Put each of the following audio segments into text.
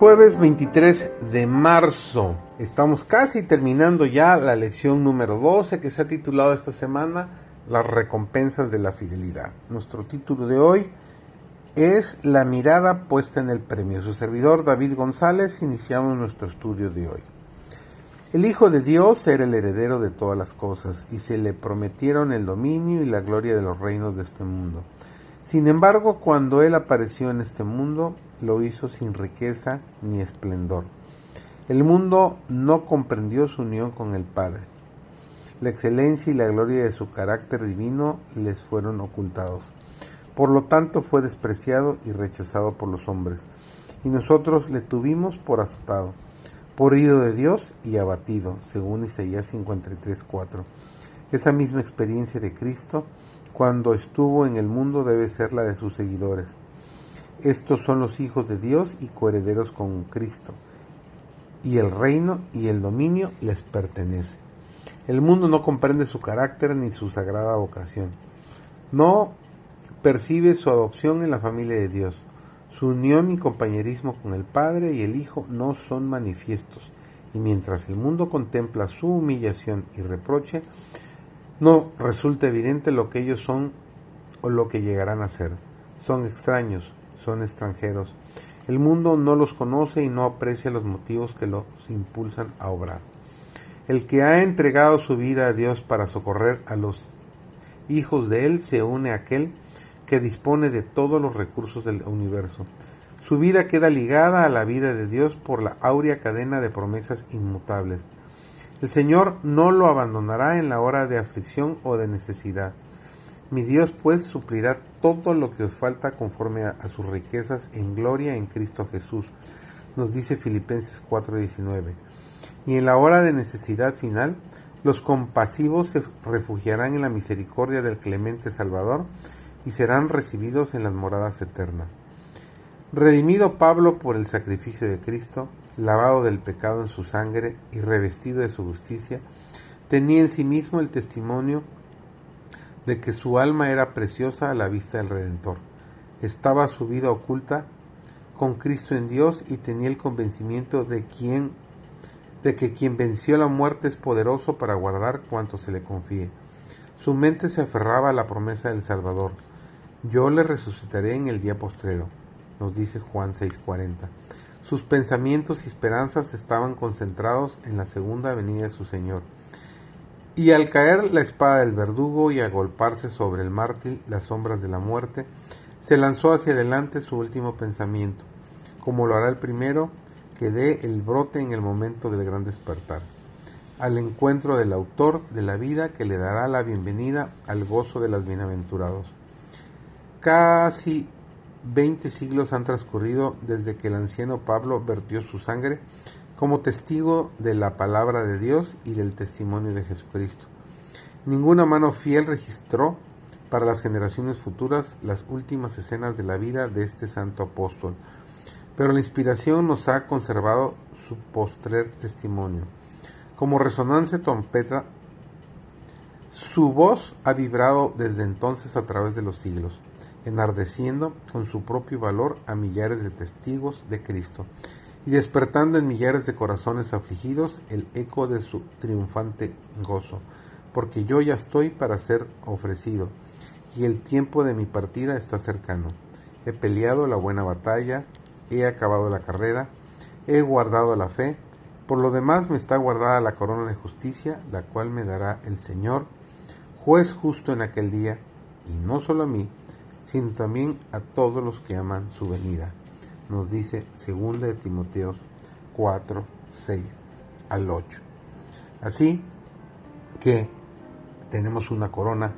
Jueves 23 de marzo. Estamos casi terminando ya la lección número 12 que se ha titulado esta semana Las recompensas de la fidelidad. Nuestro título de hoy es La mirada puesta en el premio. Su servidor David González iniciamos nuestro estudio de hoy. El Hijo de Dios era el heredero de todas las cosas y se le prometieron el dominio y la gloria de los reinos de este mundo. Sin embargo, cuando Él apareció en este mundo, lo hizo sin riqueza ni esplendor. El mundo no comprendió su unión con el Padre. La excelencia y la gloria de su carácter divino les fueron ocultados. Por lo tanto fue despreciado y rechazado por los hombres, y nosotros le tuvimos por azotado, por herido de Dios y abatido, según Isaías 53:4. Esa misma experiencia de Cristo cuando estuvo en el mundo debe ser la de sus seguidores. Estos son los hijos de Dios y coherederos con Cristo. Y el reino y el dominio les pertenece. El mundo no comprende su carácter ni su sagrada vocación. No percibe su adopción en la familia de Dios. Su unión y compañerismo con el Padre y el Hijo no son manifiestos. Y mientras el mundo contempla su humillación y reproche, no resulta evidente lo que ellos son o lo que llegarán a ser. Son extraños, son extranjeros. El mundo no los conoce y no aprecia los motivos que los impulsan a obrar. El que ha entregado su vida a Dios para socorrer a los hijos de Él se une a aquel que dispone de todos los recursos del universo. Su vida queda ligada a la vida de Dios por la áurea cadena de promesas inmutables. El Señor no lo abandonará en la hora de aflicción o de necesidad. Mi Dios pues suplirá todo lo que os falta conforme a, sus riquezas en gloria en Cristo Jesús, nos dice Filipenses 4:19. Y en la hora de necesidad final, los compasivos se refugiarán en la misericordia del clemente Salvador y serán recibidos en las moradas eternas. Redimido Pablo por el sacrificio de Cristo, lavado del pecado en su sangre y revestido de su justicia, tenía en sí mismo el testimonio de que su alma era preciosa a la vista del Redentor. Estaba su vida oculta con Cristo en Dios y tenía el convencimiento de quien de que quien venció la muerte es poderoso para guardar cuanto se le confíe. Su mente se aferraba a la promesa del Salvador. Yo le resucitaré en el día postrero, nos dice Juan 6:40. Sus pensamientos y esperanzas estaban concentrados en la segunda venida de su Señor. Y al caer la espada del verdugo y agolparse sobre el mártir las sombras de la muerte, se lanzó hacia adelante su último pensamiento, como lo hará el primero que dé el brote en el momento del gran despertar, al encuentro del autor de la vida que le dará la bienvenida al gozo de las bienaventurados. Casi Veinte siglos han transcurrido desde que el anciano Pablo vertió su sangre como testigo de la palabra de Dios y del testimonio de Jesucristo. Ninguna mano fiel registró para las generaciones futuras las últimas escenas de la vida de este santo apóstol, pero la inspiración nos ha conservado su postrer testimonio. Como resonancia trompeta, su voz ha vibrado desde entonces a través de los siglos enardeciendo con su propio valor a millares de testigos de Cristo y despertando en millares de corazones afligidos el eco de su triunfante gozo, porque yo ya estoy para ser ofrecido, y el tiempo de mi partida está cercano. He peleado la buena batalla, he acabado la carrera, he guardado la fe, por lo demás me está guardada la corona de justicia, la cual me dará el Señor, juez justo en aquel día, y no solo a mí, sino también a todos los que aman su venida. Nos dice 2 de Timoteo 4, 6 al 8. Así que tenemos una corona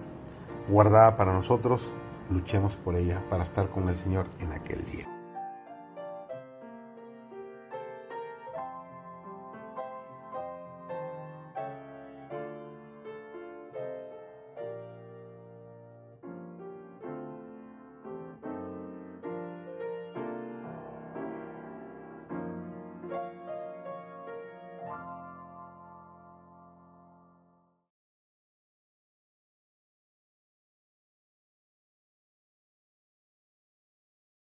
guardada para nosotros, luchemos por ella para estar con el Señor en aquel día.